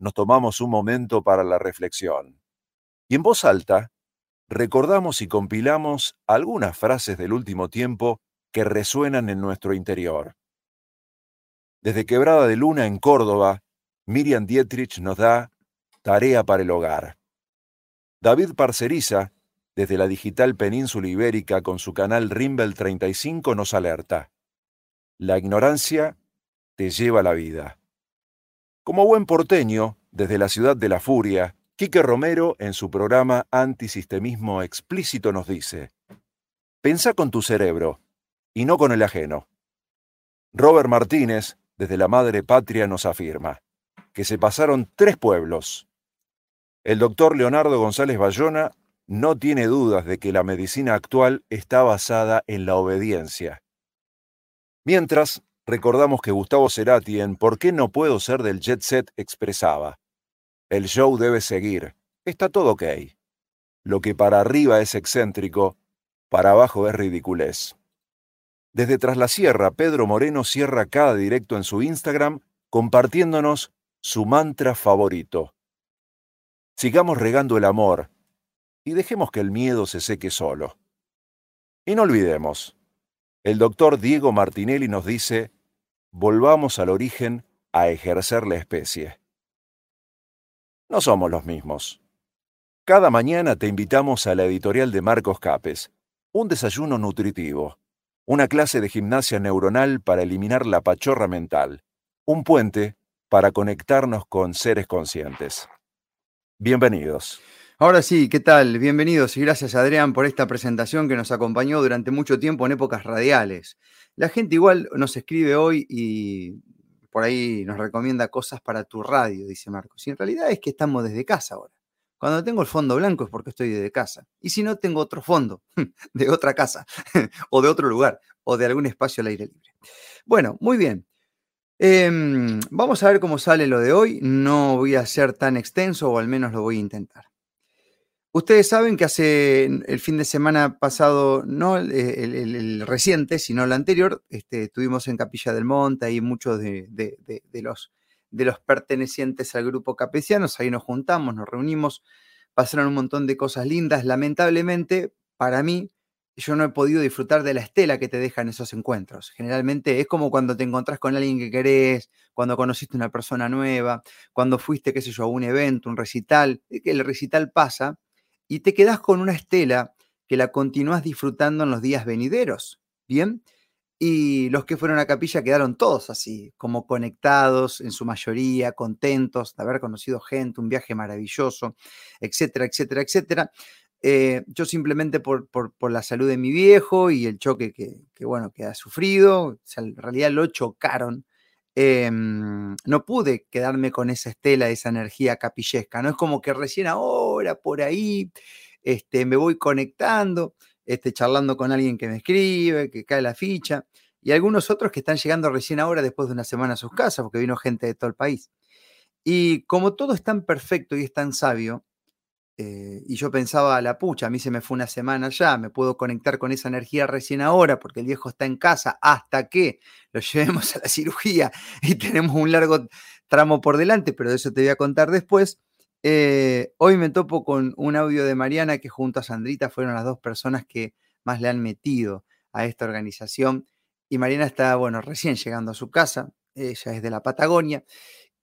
nos tomamos un momento para la reflexión. Y en voz alta, recordamos y compilamos algunas frases del último tiempo que resuenan en nuestro interior. Desde Quebrada de Luna en Córdoba, Miriam Dietrich nos da Tarea para el Hogar. David Parceriza, desde la digital península ibérica con su canal Rimbel 35, nos alerta. La ignorancia te lleva la vida. Como buen porteño, desde la ciudad de la furia, Quique Romero, en su programa Antisistemismo Explícito, nos dice, Pensá con tu cerebro y no con el ajeno. Robert Martínez, desde la Madre Patria, nos afirma que se pasaron tres pueblos. El doctor Leonardo González Bayona no tiene dudas de que la medicina actual está basada en la obediencia. Mientras, recordamos que Gustavo Cerati en ¿Por qué no puedo ser del jet set? expresaba, el show debe seguir, está todo ok. Lo que para arriba es excéntrico, para abajo es ridiculez. Desde Tras la Sierra, Pedro Moreno cierra cada directo en su Instagram compartiéndonos su mantra favorito. Sigamos regando el amor, y dejemos que el miedo se seque solo. Y no olvidemos, el doctor Diego Martinelli nos dice, volvamos al origen a ejercer la especie. No somos los mismos. Cada mañana te invitamos a la editorial de Marcos Capes, un desayuno nutritivo, una clase de gimnasia neuronal para eliminar la pachorra mental, un puente para conectarnos con seres conscientes. Bienvenidos. Ahora sí, ¿qué tal? Bienvenidos y gracias Adrián por esta presentación que nos acompañó durante mucho tiempo en épocas radiales. La gente igual nos escribe hoy y por ahí nos recomienda cosas para tu radio, dice Marcos. Y en realidad es que estamos desde casa ahora. Cuando tengo el fondo blanco es porque estoy desde casa. Y si no, tengo otro fondo, de otra casa, o de otro lugar, o de algún espacio al aire libre. Bueno, muy bien. Em, vamos a ver cómo sale lo de hoy. No voy a ser tan extenso, o al menos lo voy a intentar. Ustedes saben que hace el fin de semana pasado, no el, reciente, sino el anterior, este, estuvimos en Capilla del Monte, ahí muchos de, los, de los pertenecientes al grupo capesianos, ahí nos juntamos, nos reunimos, pasaron un montón de cosas lindas. Lamentablemente, para mí, yo no he podido disfrutar de la estela que te dejan esos encuentros. Generalmente es como cuando te encontrás con alguien que querés, cuando conociste una persona nueva, cuando fuiste, qué sé yo, a un evento, un recital, que el recital pasa y te quedas con una estela que la continúas disfrutando en los días venideros. Bien. Y los que fueron a capilla quedaron todos así, como conectados en su mayoría, contentos de haber conocido gente, un viaje maravilloso, etcétera, etcétera, etcétera. Eh, yo simplemente por, la salud de mi viejo y el choque que, bueno, que ha sufrido, en realidad lo chocaron, em, no pude quedarme con esa estela, esa energía capillesca. No es como que recién ahora, por ahí, este, me voy conectando, este, charlando con alguien que me escribe, que cae la ficha, y algunos otros que están llegando recién ahora después de una semana a sus casas, porque vino gente de todo el país. Y como todo es tan perfecto y es tan sabio, eh, y yo pensaba, la pucha, a mí se me fue una semana ya, me puedo conectar con esa energía recién ahora porque el viejo está en casa hasta que lo llevemos a la cirugía y tenemos un largo tramo por delante, pero de eso te voy a contar después. Eh, hoy me topo con un audio de Mariana que junto a Sandrita fueron las dos personas que más le han metido a esta organización. Y Mariana está, bueno, recién llegando a su casa, ella es de la Patagonia,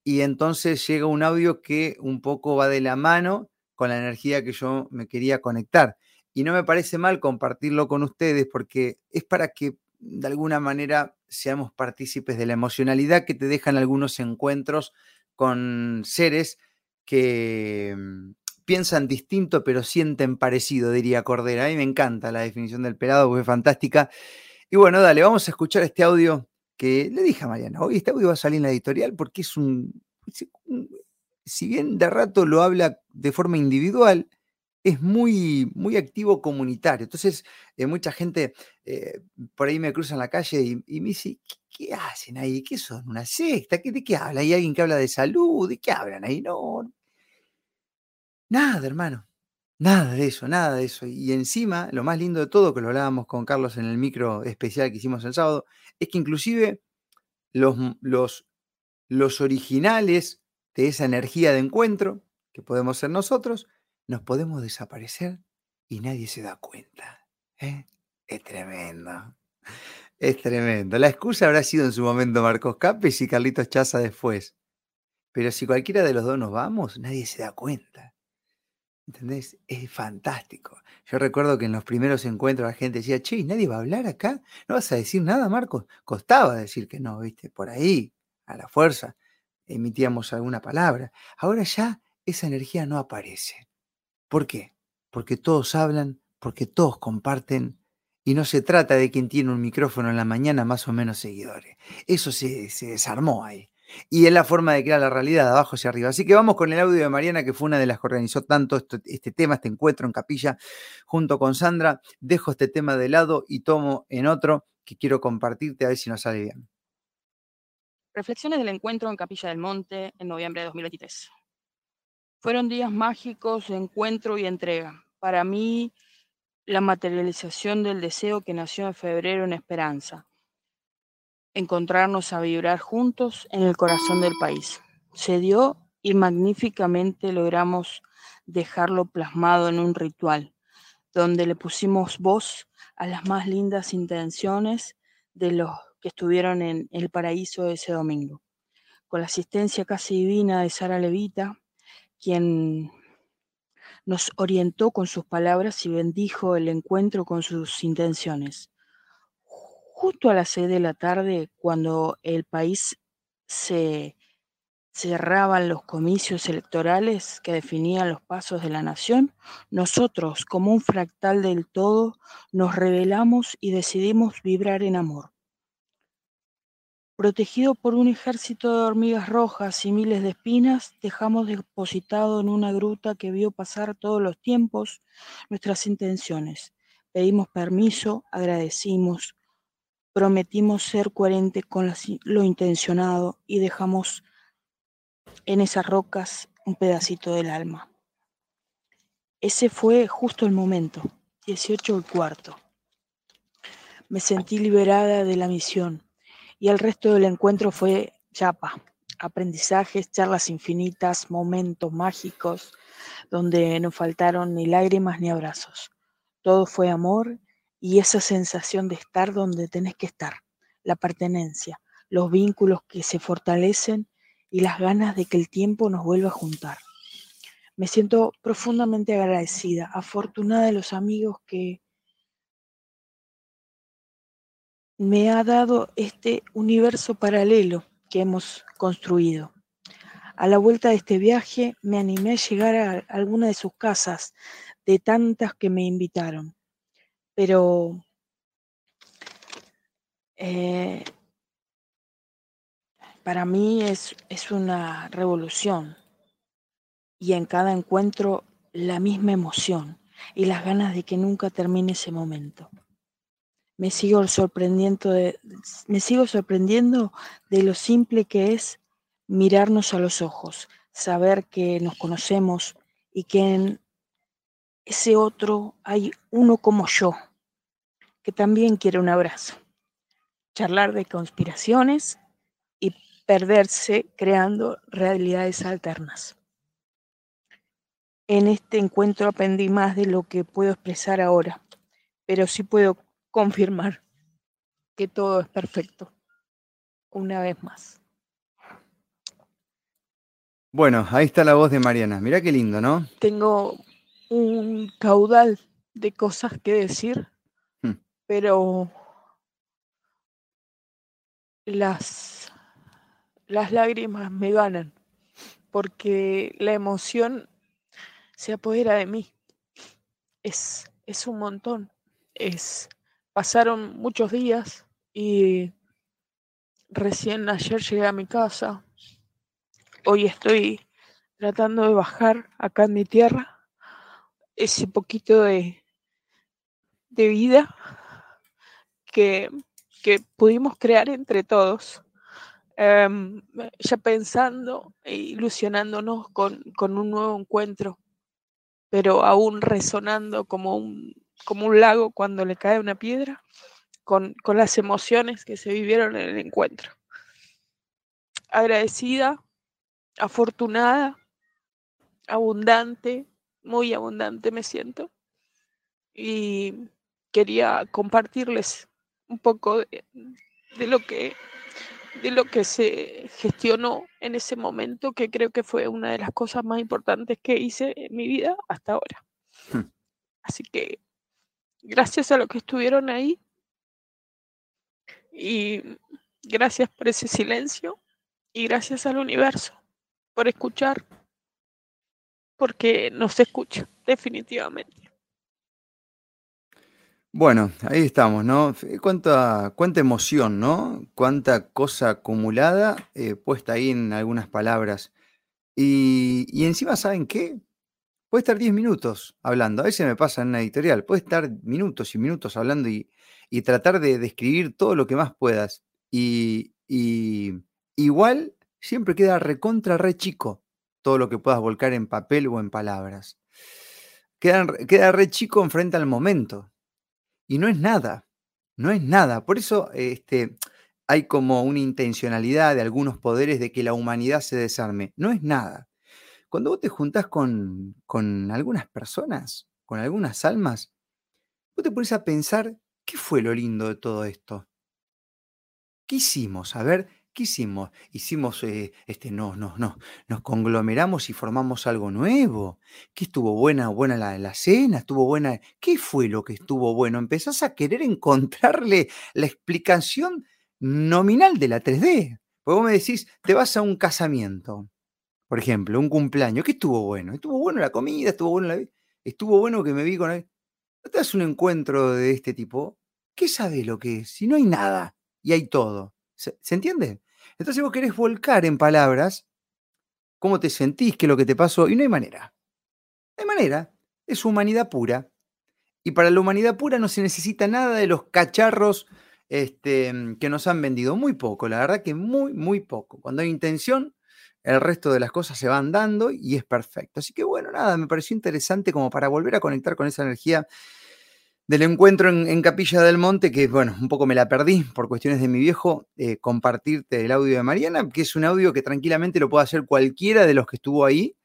y entonces llega un audio que un poco va de la mano con la energía que yo me quería conectar. Y no me parece mal compartirlo con ustedes porque es para que de alguna manera seamos partícipes de la emocionalidad que te dejan algunos encuentros con seres que mm, piensan distinto pero sienten parecido, diría Cordera. A mí me encanta la definición del pelado, porque es fantástica. Y bueno, dale, vamos a escuchar este audio que le dije a Mariana. Hoy este audio va a salir en la editorial porque es un, si bien de rato lo habla de forma individual, es muy, muy activo comunitario. Entonces, eh, mucha gente eh, por ahí me cruza en la calle y, me dice, ¿qué, hacen ahí? ¿Qué son? ¿Una secta? ¿De qué habla? ¿Hay alguien que habla de salud? ¿De qué hablan ahí? No. Nada, hermano. Nada de eso, nada de eso. Y encima, lo más lindo de todo, que lo hablábamos con Carlos en el micro especial que hicimos el sábado, es que inclusive los, los, los originales de esa energía de encuentro, que podemos ser nosotros, nos podemos desaparecer y nadie se da cuenta. ¿eh? Es tremendo. Es tremendo. La excusa habrá sido en su momento Marcos Capes y Carlitos Chaza después. Pero si cualquiera de los dos nos vamos, nadie se da cuenta. ¿Entendés? Es fantástico. Yo recuerdo que en los primeros encuentros la gente decía, che, ¿nadie va a hablar acá? ¿No vas a decir nada, Marcos? Costaba decir que no, ¿viste? Por ahí, a la fuerza, emitíamos alguna palabra. Ahora ya esa energía no aparece. ¿Por qué? Porque todos hablan, porque todos comparten, y no se trata de quien tiene un micrófono en la mañana más o menos seguidores. Eso se, se desarmó ahí. Y es la forma de crear la realidad, de abajo hacia arriba. Así que vamos con el audio de Mariana, que fue una de las que organizó tanto este, tema, este encuentro en capilla, junto con Sandra. Dejo este tema de lado y tomo en otro que quiero compartirte a ver si nos sale bien. Reflexiones del encuentro en Capilla del Monte en noviembre de 2023. Fueron días mágicos de encuentro y entrega. Para mí, la materialización del deseo que nació en febrero en Esperanza encontrarnos a vibrar juntos en el corazón del país. Se dio y magníficamente logramos dejarlo plasmado en un ritual, donde le pusimos voz a las más lindas intenciones de los que estuvieron en el paraíso ese domingo. Con la asistencia casi divina de Sara Levita, quien nos orientó con sus palabras y bendijo el encuentro con sus intenciones justo a las seis de la tarde, cuando el país se cerraban los comicios electorales que definían los pasos de la nación, nosotros, como un fractal del todo, nos revelamos y decidimos vibrar en amor. Protegido por un ejército de hormigas rojas y miles de espinas, dejamos depositado en una gruta que vio pasar todos los tiempos nuestras intenciones. Pedimos permiso, agradecimos, prometimos ser coherentes con lo intencionado y dejamos en esas rocas un pedacito del alma. Ese fue justo el momento, 18 y cuarto. Me sentí liberada de la misión y el resto del encuentro fue chapa, aprendizajes, charlas infinitas, momentos mágicos donde no faltaron ni lágrimas ni abrazos. Todo fue amor y esa sensación de estar donde tenés que estar, la pertenencia, los vínculos que se fortalecen y las ganas de que el tiempo nos vuelva a juntar. Me siento profundamente agradecida, afortunada de los amigos que me ha dado este universo paralelo que hemos construido. A la vuelta de este viaje me animé a llegar a alguna de sus casas, de tantas que me invitaron pero eh, para mí es, es una revolución y en cada encuentro la misma emoción y las ganas de que nunca termine ese momento. Me sigo sorprendiendo de, me sigo sorprendiendo de lo simple que es mirarnos a los ojos, saber que nos conocemos y que en ese otro hay uno como yo, que también quiere un abrazo. Charlar de conspiraciones y perderse creando realidades alternas. En este encuentro aprendí más de lo que puedo expresar ahora, pero sí puedo confirmar que todo es perfecto. Una vez más. Bueno, ahí está la voz de Mariana. Mirá qué lindo, ¿no? Tengo un caudal de cosas que decir pero las, las lágrimas me ganan, porque la emoción se apodera de mí. Es, es un montón. Es, pasaron muchos días y recién ayer llegué a mi casa. Hoy estoy tratando de bajar acá en mi tierra ese poquito de, de vida que, pudimos crear entre todos, em, ya pensando e ilusionándonos con, un nuevo encuentro, pero aún resonando como un, como un lago cuando le cae una piedra, con, con las emociones que se vivieron en el encuentro. Agradecida afortunada, abundante, muy abundante me siento. Y quería compartirles un poco de, lo que de lo que se gestionó en ese momento, que creo que fue una de las cosas más importantes que hice en mi vida hasta ahora. Hmm. Así que gracias a los que estuvieron ahí y gracias por ese silencio y gracias al universo por escuchar, porque nos escucha, definitivamente. Bueno, ahí estamos, ¿no? Cuánta, cuánta emoción, ¿no? Cuánta cosa acumulada eh, puesta ahí en algunas palabras. Y, y, encima, ¿saben qué? Puede estar 10 minutos hablando. A veces me pasa en una editorial. Puede estar minutos y minutos hablando y, y tratar de describir todo lo que más puedas. Y, y igual siempre queda recontra re chico todo lo que puedas volcar en papel o en palabras. Queda, queda re chico enfrente al momento y no es nada, no es nada. Por eso este, hay como una intencionalidad de algunos poderes de que la humanidad se desarme. No es nada. Cuando vos te juntás con, con algunas personas, con algunas almas, vos te pones a pensar, ¿qué fue lo lindo de todo esto? ¿Qué hicimos? A ver, ¿Qué hicimos? Hicimos, eh, este, no, no, no, nos conglomeramos y formamos algo nuevo. ¿Qué estuvo buena, buena la, la cena? ¿Estuvo buena? ¿Qué fue lo que estuvo bueno? Empezás a querer encontrarle la explicación nominal de la 3D. Porque vos me decís, te vas a un casamiento, por ejemplo, un cumpleaños. ¿Qué estuvo bueno? ¿Estuvo bueno la comida? ¿Estuvo bueno la... ¿Estuvo bueno que me vi con él? ¿No te das un encuentro de este tipo? ¿Qué sabes lo que es? Si no hay nada y hay todo. ¿Se, ¿se entiende? Entonces vos querés volcar en palabras cómo te sentís, qué es lo que te pasó, y no hay manera. No hay manera. Es humanidad pura. Y para la humanidad pura no se necesita nada de los cacharros este, que nos han vendido. Muy poco, la verdad que muy, muy poco. Cuando hay intención, el resto de las cosas se van dando y es perfecto. Así que bueno, nada, me pareció interesante como para volver a conectar con esa energía del encuentro en, Capilla del Monte, que bueno, un poco me la perdí por cuestiones de mi viejo, eh, compartirte el audio de Mariana, que es un audio que tranquilamente lo puede hacer cualquiera de los que estuvo ahí,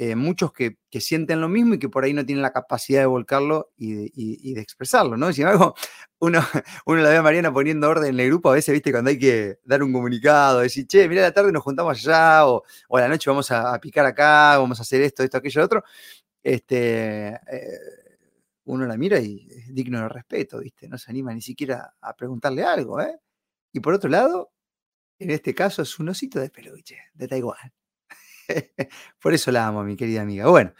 eh, muchos que, sienten lo mismo y que por ahí no tienen la capacidad de volcarlo y de, expresarlo, ¿no? Sin embargo, uno, uno la ve a Mariana poniendo orden en el grupo, a veces, viste, cuando hay que dar un comunicado, decir, che, mira, la tarde nos juntamos allá, o, o a la noche vamos a, picar acá, vamos a hacer esto, esto, aquello, otro. Este, eh, uno la mira y es digno de respeto, ¿viste? No se anima ni siquiera a preguntarle algo, ¿eh? Y por otro lado, en este caso es un osito de peluche, de Taiwán. por eso la amo, mi querida amiga. Bueno,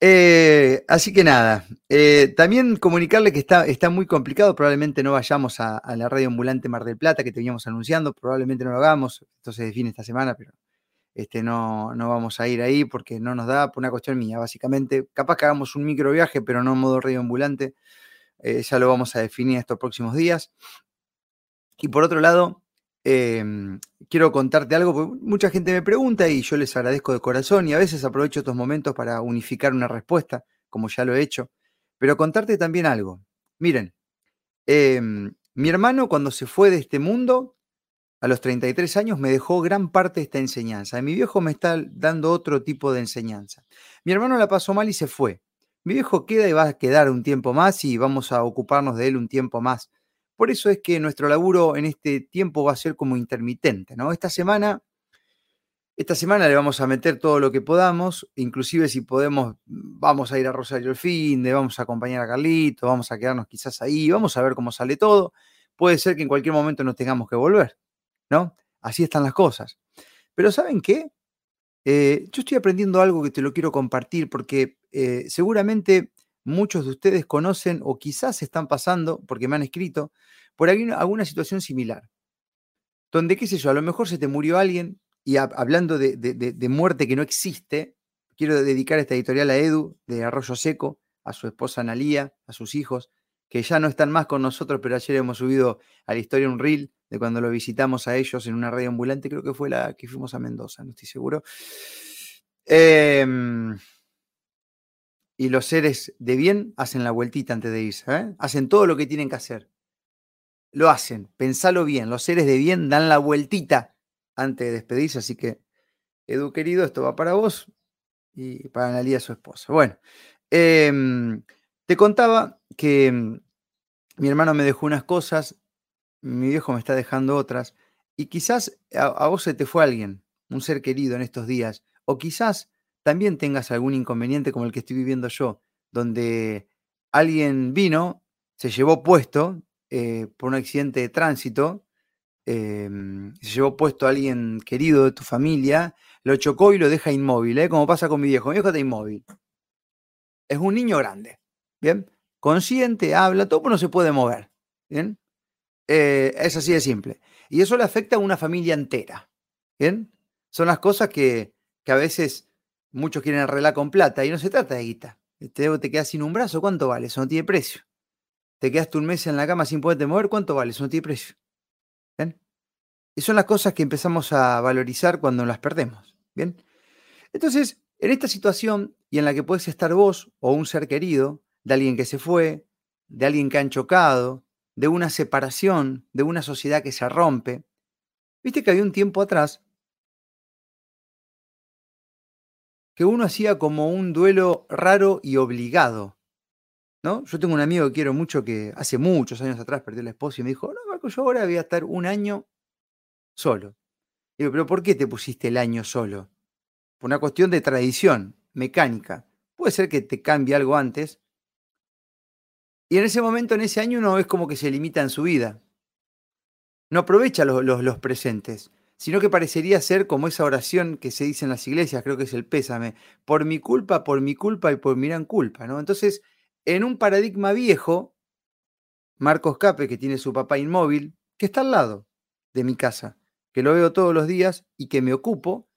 eh, así que nada, eh, también comunicarle que está, está muy complicado, probablemente no vayamos a, la radio ambulante Mar del Plata que teníamos anunciando, probablemente no lo hagamos, esto se define esta semana, pero este, no, no vamos a ir ahí porque no nos da por una cuestión mía, básicamente. Capaz que hagamos un micro viaje, pero no en modo radio ambulante. Eh, ya lo vamos a definir estos próximos días. Y por otro lado, em, quiero contarte algo, porque mucha gente me pregunta y yo les agradezco de corazón y a veces aprovecho estos momentos para unificar una respuesta, como ya lo he hecho, pero contarte también algo. Miren, em, mi hermano cuando se fue de este mundo a los 33 años me dejó gran parte de esta enseñanza. Mi viejo me está dando otro tipo de enseñanza. Mi hermano la pasó mal y se fue. Mi viejo queda y va a quedar un tiempo más y vamos a ocuparnos de él un tiempo más. Por eso es que nuestro laburo en este tiempo va a ser como intermitente, ¿no? Esta semana, esta semana le vamos a meter todo lo que podamos, inclusive si podemos, vamos a ir a Rosario el fin de, vamos a acompañar a Carlito, vamos a quedarnos quizás ahí, vamos a ver cómo sale todo. Puede ser que en cualquier momento nos tengamos que volver. ¿no? Así están las cosas. Pero ¿saben qué? Eh, yo estoy aprendiendo algo que te lo quiero compartir porque eh, seguramente muchos de ustedes conocen o quizás están pasando, porque me han escrito, por alguna, situación similar. Donde, qué sé yo, a lo mejor se te murió alguien y hablando de, de, muerte que no existe, quiero dedicar esta editorial a Edu de Arroyo Seco, a su esposa Analía, a sus hijos, que ya no están más con nosotros, pero ayer hemos subido a la historia un reel de cuando lo visitamos a ellos en una radio ambulante, creo que fue la que fuimos a Mendoza, no estoy seguro. Em, y los seres de bien hacen la vueltita antes de irse, ¿eh? hacen todo lo que tienen que hacer. Lo hacen, pensalo bien, los seres de bien dan la vueltita antes de despedirse, así que Edu querido, esto va para vos y para Analia, su esposa. Bueno, em, te contaba que em, mi hermano me dejó unas cosas, mi viejo me está dejando otras, y quizás a, vos se te fue alguien, un ser querido en estos días, o quizás también tengas algún inconveniente como el que estoy viviendo yo, donde alguien vino, se llevó puesto eh, por un accidente de tránsito, em, se llevó puesto a alguien querido de tu familia, lo chocó y lo deja inmóvil, ¿eh? como pasa con mi viejo. Mi viejo está inmóvil. Es un niño grande, ¿bien? Consciente, habla, todo, pero no se puede mover, ¿bien? Eh, es así de simple. Y eso le afecta a una familia entera, ¿bien? Son las cosas que, que a veces muchos quieren arreglar con plata y no se trata de guita. Te, te quedas sin un brazo, ¿cuánto vale? Eso no tiene precio. Te quedaste un mes en la cama sin poderte mover, ¿cuánto vale? Eso no tiene precio. ¿Bien? Y son las cosas que empezamos a valorizar cuando las perdemos. Bien. Entonces, en esta situación y en la que puedes estar vos o un ser querido, de alguien que se fue, de alguien que han chocado, de una separación, de una sociedad que se rompe. Viste que había un tiempo atrás que uno hacía como un duelo raro y obligado. ¿No? Yo tengo un amigo que quiero mucho que hace muchos años atrás perdió la esposa y me dijo, no, Marco, yo ahora voy a estar un año solo. Digo, pero ¿por qué te pusiste el año solo? Por una cuestión de tradición, mecánica. Puede ser que te cambie algo antes. Y en ese momento, en ese año, uno es como que se limita en su vida. No aprovecha los, los presentes sino que parecería ser como esa oración que se dice en las iglesias, creo que es el pésame, por mi culpa, por mi culpa y por mi gran culpa, ¿no? Entonces, en un paradigma viejo, Marcos Cape, que tiene su papá inmóvil, que está al lado de mi casa, que lo veo todos los días y que me ocupo,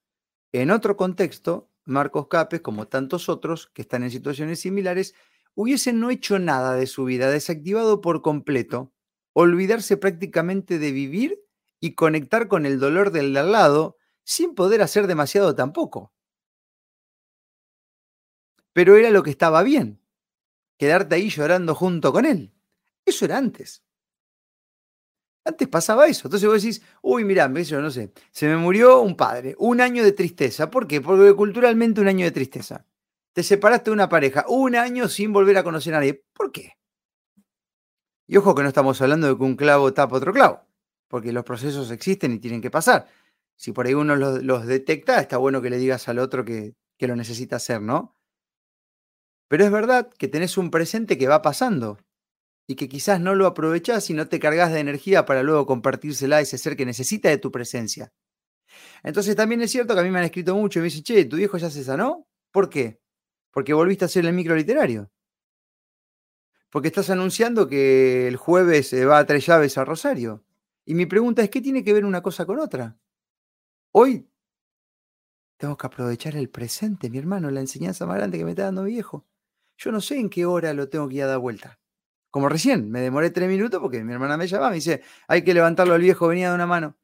en otro contexto, Marcos Capes, como tantos otros que están en situaciones similares, hubiesen no hecho nada de su vida, desactivado por completo, olvidarse prácticamente de vivir y conectar con el dolor del de al lado sin poder hacer demasiado tampoco. Pero era lo que estaba bien, quedarte ahí llorando junto con él. Eso era antes. Antes pasaba eso. Entonces vos decís, uy, mirá, yo no sé, se me murió un padre, un año de tristeza. ¿Por qué? Porque culturalmente un año de tristeza. Te separaste de una pareja, un año sin volver a conocer a nadie. ¿Por qué? Y ojo que no estamos hablando de que un clavo tapa otro clavo porque los procesos existen y tienen que pasar. Si por ahí uno los, detecta, está bueno que le digas al otro que, que lo necesita hacer, ¿no? Pero es verdad que tenés un presente que va pasando y que quizás no lo aprovechás y no te cargas de energía para luego compartírsela a ese ser que necesita de tu presencia. Entonces también es cierto que a mí me han escrito mucho y me dicen, che, ¿tu viejo ya se sanó? ¿Por qué? Porque volviste a hacer el micro literario. Porque estás anunciando que el jueves se va a tres llaves a Rosario. Y mi pregunta es, ¿qué tiene que ver una cosa con otra? Hoy tengo que aprovechar el presente, mi hermano, la enseñanza más grande que me está dando mi viejo. Yo no sé en qué hora lo tengo que ir a dar vuelta. Como recién, me demoré tres minutos porque mi hermana me llamaba, me dice, hay que levantarlo al viejo, venía de una mano.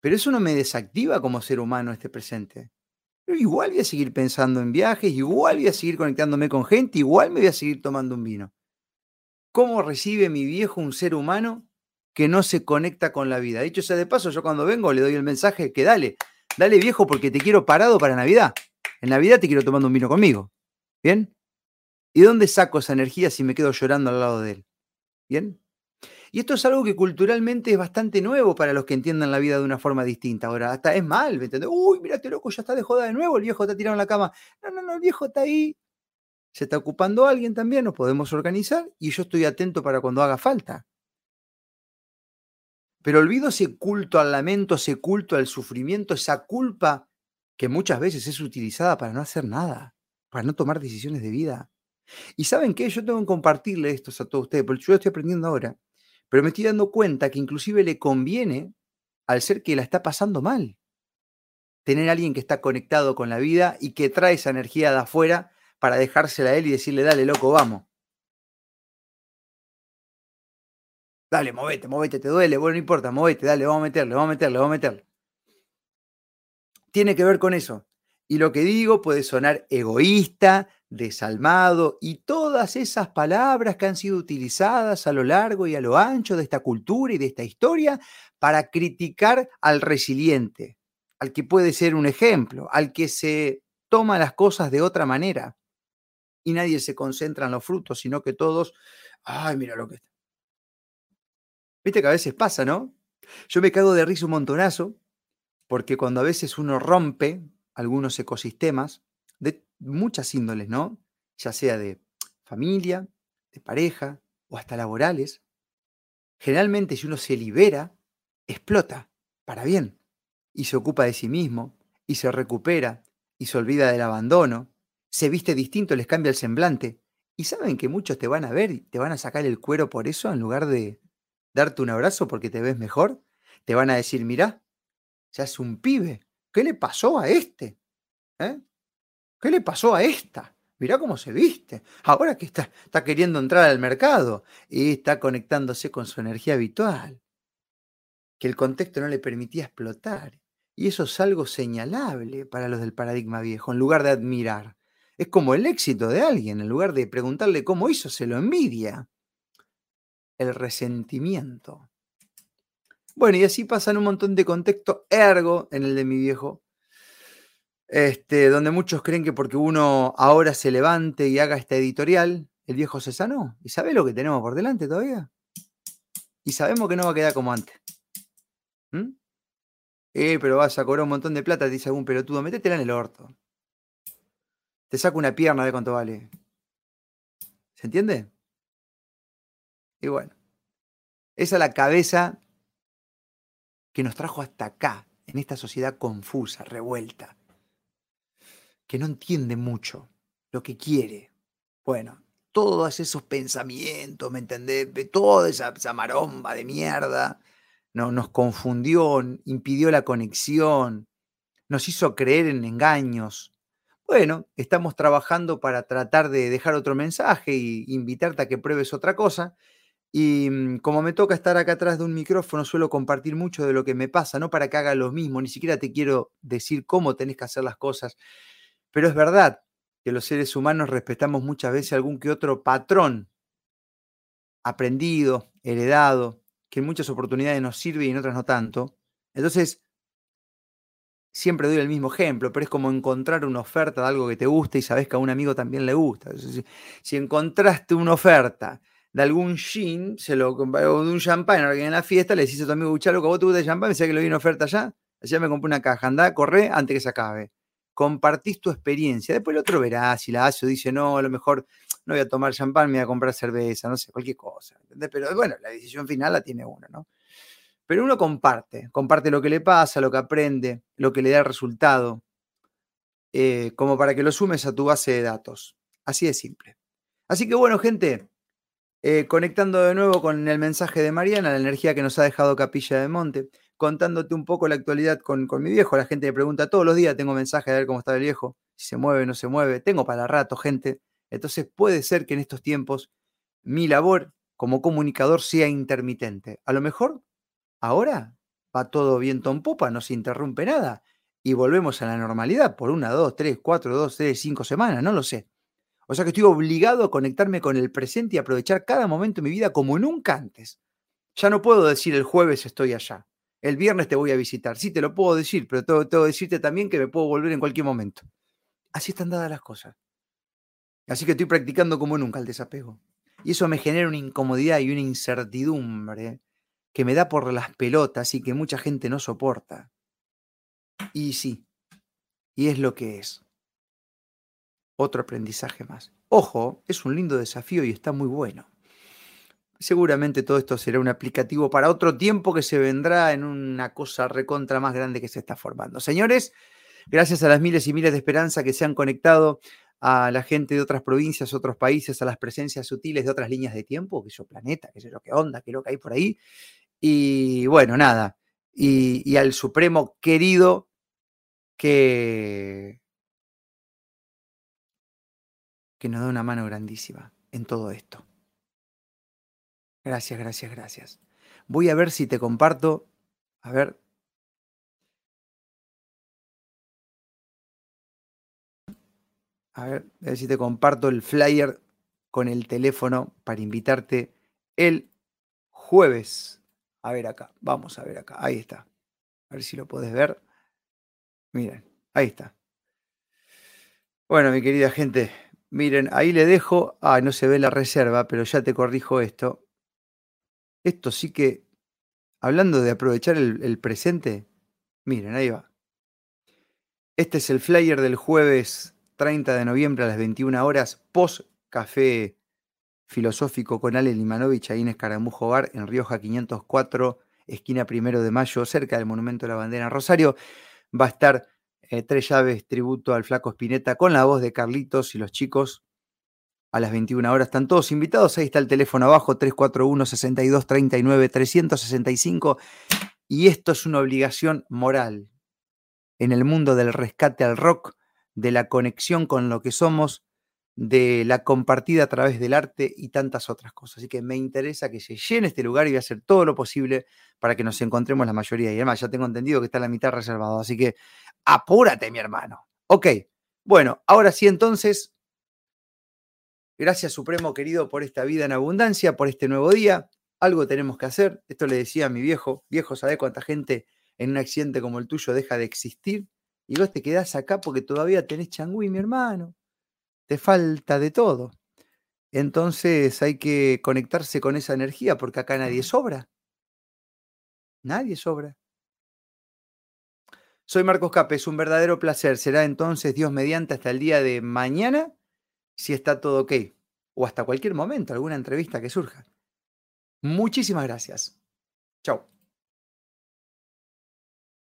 Pero eso no me desactiva como ser humano este presente. Pero igual voy a seguir pensando en viajes, igual voy a seguir conectándome con gente, igual me voy a seguir tomando un vino. ¿Cómo recibe mi viejo un ser humano que no se conecta con la vida. Dicho sea de paso, yo cuando vengo le doy el mensaje que dale, dale viejo porque te quiero parado para Navidad. En Navidad te quiero tomando un vino conmigo. ¿Bien? ¿Y dónde saco esa energía si me quedo llorando al lado de él? ¿Bien? Y esto es algo que culturalmente es bastante nuevo para los que entiendan la vida de una forma distinta. Ahora, hasta es mal, ¿me entiendes? Uy, mira, este loco ya está de joda de nuevo, el viejo está tirado en la cama. No, no, no, el viejo está ahí. Se está ocupando alguien también, nos podemos organizar y yo estoy atento para cuando haga falta. Pero olvido ese culto al lamento, ese culto al sufrimiento, esa culpa que muchas veces es utilizada para no hacer nada, para no tomar decisiones de vida. Y saben qué, yo tengo que compartirle esto a todos ustedes, porque yo lo estoy aprendiendo ahora, pero me estoy dando cuenta que inclusive le conviene al ser que la está pasando mal. Tener a alguien que está conectado con la vida y que trae esa energía de afuera para dejársela a él y decirle, dale, loco, vamos. Dale, movete, movete, te duele, bueno, no importa, movete, dale, vamos a meterle, vamos a meterle, vamos a meterle. Tiene que ver con eso. Y lo que digo puede sonar egoísta, desalmado y todas esas palabras que han sido utilizadas a lo largo y a lo ancho de esta cultura y de esta historia para criticar al resiliente, al que puede ser un ejemplo, al que se toma las cosas de otra manera. Y nadie se concentra en los frutos, sino que todos, ay, mira lo que está. Viste que a veces pasa, ¿no? Yo me cago de risa un montonazo, porque cuando a veces uno rompe algunos ecosistemas, de muchas índoles, ¿no? Ya sea de familia, de pareja o hasta laborales, generalmente si uno se libera, explota para bien y se ocupa de sí mismo y se recupera y se olvida del abandono, se viste distinto, les cambia el semblante y saben que muchos te van a ver y te van a sacar el cuero por eso en lugar de darte un abrazo porque te ves mejor, te van a decir, mirá, ya es un pibe, ¿qué le pasó a este? ¿Eh? ¿Qué le pasó a esta? Mirá cómo se viste. Ahora que está, está queriendo entrar al mercado y está conectándose con su energía habitual. Que el contexto no le permitía explotar. Y eso es algo señalable para los del paradigma viejo, en lugar de admirar. Es como el éxito de alguien, en lugar de preguntarle cómo hizo, se lo envidia. El resentimiento. Bueno, y así pasan un montón de contexto ergo en el de mi viejo, este, donde muchos creen que porque uno ahora se levante y haga esta editorial, el viejo se sanó. ¿Y sabe lo que tenemos por delante todavía? Y sabemos que no va a quedar como antes. ¿Mm? Eh, pero vas a cobrar un montón de plata, te dice algún pelotudo, métetela en el orto. Te saco una pierna de cuánto vale. ¿Se entiende? Y bueno, esa es la cabeza que nos trajo hasta acá, en esta sociedad confusa, revuelta que no entiende mucho lo que quiere. Bueno, todos esos pensamientos, ¿me entendés? Toda esa, esa maromba de mierda no, nos confundió, impidió la conexión, nos hizo creer en engaños. Bueno, estamos trabajando para tratar de dejar otro mensaje e invitarte a que pruebes otra cosa. Y mm, como me toca estar acá atrás de un micrófono, suelo compartir mucho de lo que me pasa, no para que haga lo mismo, ni siquiera te quiero decir cómo tenés que hacer las cosas, pero es verdad que los seres humanos respetamos muchas veces algún que otro patrón aprendido, heredado, que en muchas oportunidades nos sirve y en otras no tanto. Entonces, siempre doy el mismo ejemplo, pero es como encontrar una oferta de algo que te guste y sabes que a un amigo también le gusta. si encontraste una oferta de algún gin, se lo, o de un champán en la fiesta, le decís a tu amigo, que vos te gusta el champán, me decía que lo vi una oferta allá, allá me compré una caja, anda, corre antes que se acabe compartís tu experiencia. Después el otro verá si la hace o dice, no, a lo mejor no voy a tomar champán, me voy a comprar cerveza, no sé, cualquier cosa. Pero bueno, la decisión final la tiene uno, ¿no? Pero uno comparte, comparte lo que le pasa, lo que aprende, lo que le da el resultado, eh, como para que lo sumes a tu base de datos. Así de simple. Así que bueno, gente, eh, conectando de nuevo con el mensaje de Mariana, la energía que nos ha dejado Capilla de Monte contándote un poco la actualidad con, mi viejo. La gente me pregunta todos los días, tengo mensajes de ver cómo está el viejo, si se mueve no se mueve. Tengo para rato, gente. Entonces puede ser que en estos tiempos mi labor como comunicador sea intermitente. A lo mejor ahora va todo bien en popa, no se interrumpe nada y volvemos a la normalidad por una, dos, tres, cuatro, dos, tres, cinco semanas, no lo sé. O sea que estoy obligado a conectarme con el presente y aprovechar cada momento de mi vida como nunca antes. Ya no puedo decir el jueves estoy allá el viernes te voy a visitar. Sí, te lo puedo decir, pero tengo, que decirte también que me puedo volver en cualquier momento. Así están dadas las cosas. Así que estoy practicando como nunca el desapego. Y eso me genera una incomodidad y una incertidumbre que me da por las pelotas y que mucha gente no soporta. Y sí, y es lo que es. Otro aprendizaje más. Ojo, es un lindo desafío y está muy bueno. Seguramente todo esto será un aplicativo para otro tiempo que se vendrá en una cosa recontra más grande que se está formando. Señores, gracias a las miles y miles de esperanza que se han conectado a la gente de otras provincias, otros países, a las presencias sutiles de otras líneas de tiempo, que yo planeta, que sé yo qué onda, que lo que hay por ahí. Y bueno, nada. Y, y al Supremo querido que, que nos da una mano grandísima en todo esto. Gracias, gracias, gracias. Voy a ver si te comparto. A ver. A ver, a ver si te comparto el flyer con el teléfono para invitarte el jueves. A ver acá, vamos a ver acá. Ahí está. A ver si lo puedes ver. Miren, ahí está. Bueno, mi querida gente, miren, ahí le dejo. Ah, no se ve la reserva, pero ya te corrijo esto. Esto sí que, hablando de aprovechar el, presente, miren, ahí va. Este es el flyer del jueves 30 de noviembre a las 21 horas, post café filosófico con Ale Limanovich ahí en Escaramujo Bar, en Rioja 504, esquina primero de mayo, cerca del Monumento de la Bandera Rosario. Va a estar eh, Tres Llaves, tributo al Flaco Spinetta, con la voz de Carlitos y los chicos a las 21 horas. Están todos invitados. Ahí está el teléfono abajo, 341 62 39 365. Y esto es una obligación moral en el mundo del rescate al rock, de la conexión con lo que somos, de la compartida a través del arte y tantas otras cosas. Así que me interesa que se llene este lugar y voy a hacer todo lo posible para que nos encontremos la mayoría. Y además ya tengo entendido que está la mitad reservado. Así que apúrate, mi hermano. Ok, bueno, ahora sí entonces, gracias Supremo querido por esta vida en abundancia, por este nuevo día. Algo tenemos que hacer. Esto le decía a mi viejo. Viejo, ¿sabe cuánta gente en un accidente como el tuyo deja de existir? Y vos te quedás acá porque todavía tenés changüí, mi hermano te falta de todo. Entonces hay que conectarse con esa energía porque acá nadie sobra. Nadie sobra. Soy Marcos Capes, un verdadero placer. Será entonces Dios mediante hasta el día de mañana, si está todo ok, o hasta cualquier momento, alguna entrevista que surja. Muchísimas gracias. Chao.